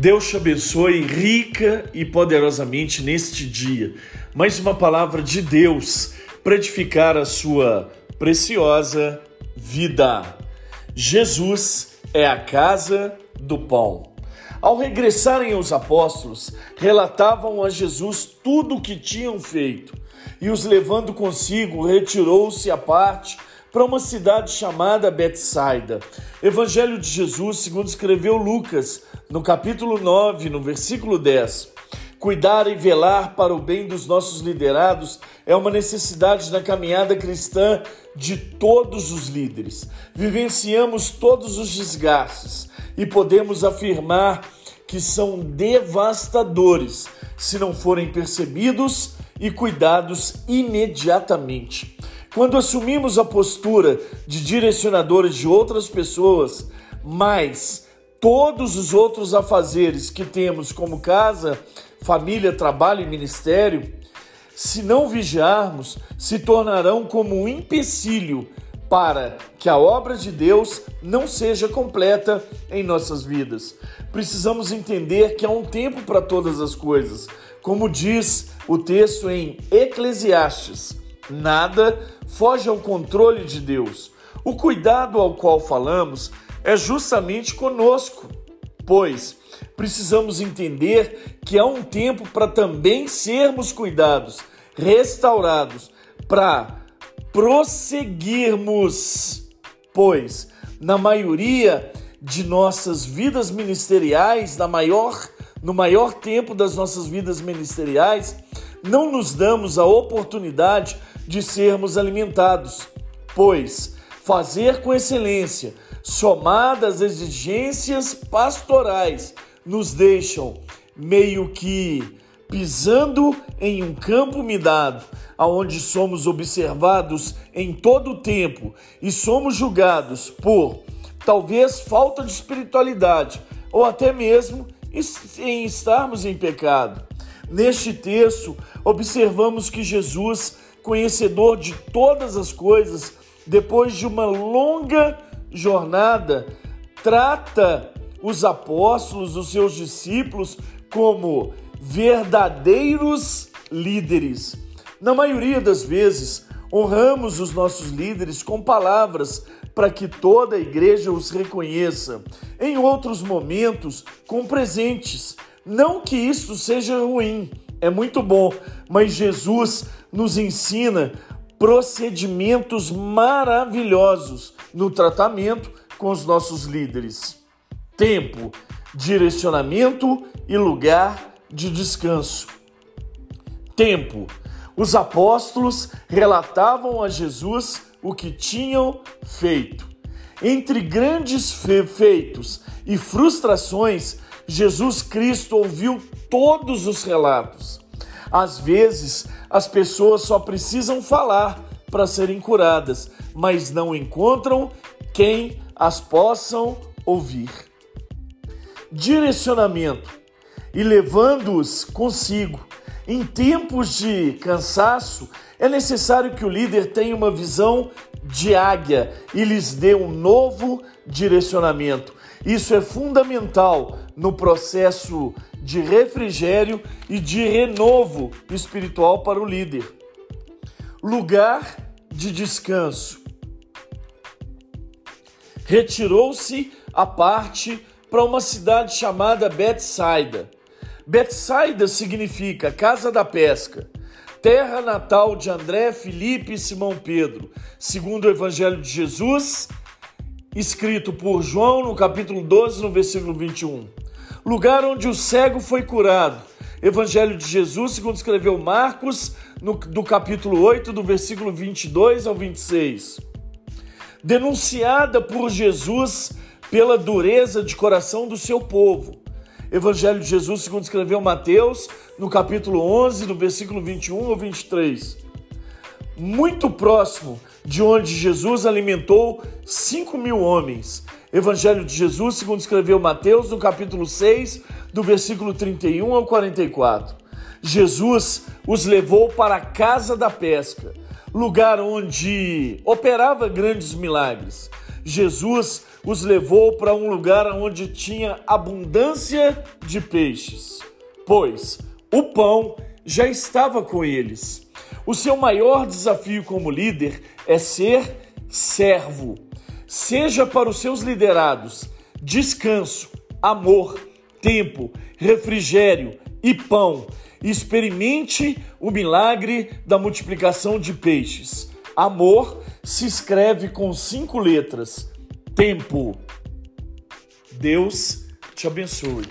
Deus te abençoe rica e poderosamente neste dia. Mais uma palavra de Deus para edificar a sua preciosa vida. Jesus é a casa do pão. Ao regressarem os apóstolos, relatavam a Jesus tudo o que tinham feito, e os levando consigo, retirou-se à parte para uma cidade chamada Betsaida. Evangelho de Jesus, segundo escreveu Lucas, no capítulo 9, no versículo 10. Cuidar e velar para o bem dos nossos liderados é uma necessidade na caminhada cristã de todos os líderes. Vivenciamos todos os desgastes e podemos afirmar que são devastadores se não forem percebidos e cuidados imediatamente. Quando assumimos a postura de direcionadores de outras pessoas, mas todos os outros afazeres que temos como casa, família, trabalho e ministério, se não vigiarmos, se tornarão como um empecilho para que a obra de Deus não seja completa em nossas vidas. Precisamos entender que há um tempo para todas as coisas. Como diz o texto em Eclesiastes, nada foge ao controle de Deus. O cuidado ao qual falamos é justamente conosco, pois precisamos entender que há um tempo para também sermos cuidados, restaurados, para prosseguirmos, pois na maioria de nossas vidas ministeriais, na maior no maior tempo das nossas vidas ministeriais, não nos damos a oportunidade de sermos alimentados, pois fazer com excelência, somadas exigências pastorais, nos deixam meio que pisando em um campo minado, aonde somos observados em todo o tempo e somos julgados por talvez falta de espiritualidade ou até mesmo em estarmos em pecado. Neste texto, observamos que Jesus conhecedor de todas as coisas, depois de uma longa jornada, trata os apóstolos, os seus discípulos, como verdadeiros líderes. Na maioria das vezes, honramos os nossos líderes com palavras para que toda a igreja os reconheça. Em outros momentos, com presentes. Não que isso seja ruim, é muito bom, mas Jesus nos ensina procedimentos maravilhosos no tratamento com os nossos líderes. Tempo, direcionamento e lugar de descanso. Tempo. Os apóstolos relatavam a Jesus o que tinham feito. Entre grandes feitos e frustrações, Jesus Cristo ouviu todos os relatos. Às vezes, as pessoas só precisam falar para serem curadas, mas não encontram quem as possam ouvir. Direcionamento e levando-os consigo. Em tempos de cansaço, é necessário que o líder tenha uma visão de águia e lhes dê um novo direcionamento. Isso é fundamental no processo de refrigério e de renovo espiritual para o líder. Lugar de descanso. Retirou-se à parte para uma cidade chamada Betsaida. Betsaida significa casa da pesca, terra natal de André, Filipe e Simão Pedro, segundo o Evangelho de Jesus, escrito por João no capítulo 12, no versículo 21 lugar onde o cego foi curado. Evangelho de Jesus, segundo escreveu Marcos, no, do capítulo 8, do versículo 22 ao 26. Denunciada por Jesus pela dureza de coração do seu povo. Evangelho de Jesus, segundo escreveu Mateus, no capítulo 11, do versículo 21 ao 23. Muito próximo de onde Jesus alimentou 5 mil homens. Evangelho de Jesus, segundo escreveu Mateus, no capítulo 6, do versículo 31 ao 44. Jesus os levou para a casa da pesca, lugar onde operava grandes milagres. Jesus os levou para um lugar onde tinha abundância de peixes, pois o pão já estava com eles. O seu maior desafio como líder é ser servo. Seja para os seus liderados descanso, amor, tempo, refrigério e pão. Experimente o milagre da multiplicação de peixes. Amor se escreve com cinco letras. Tempo. Deus te abençoe.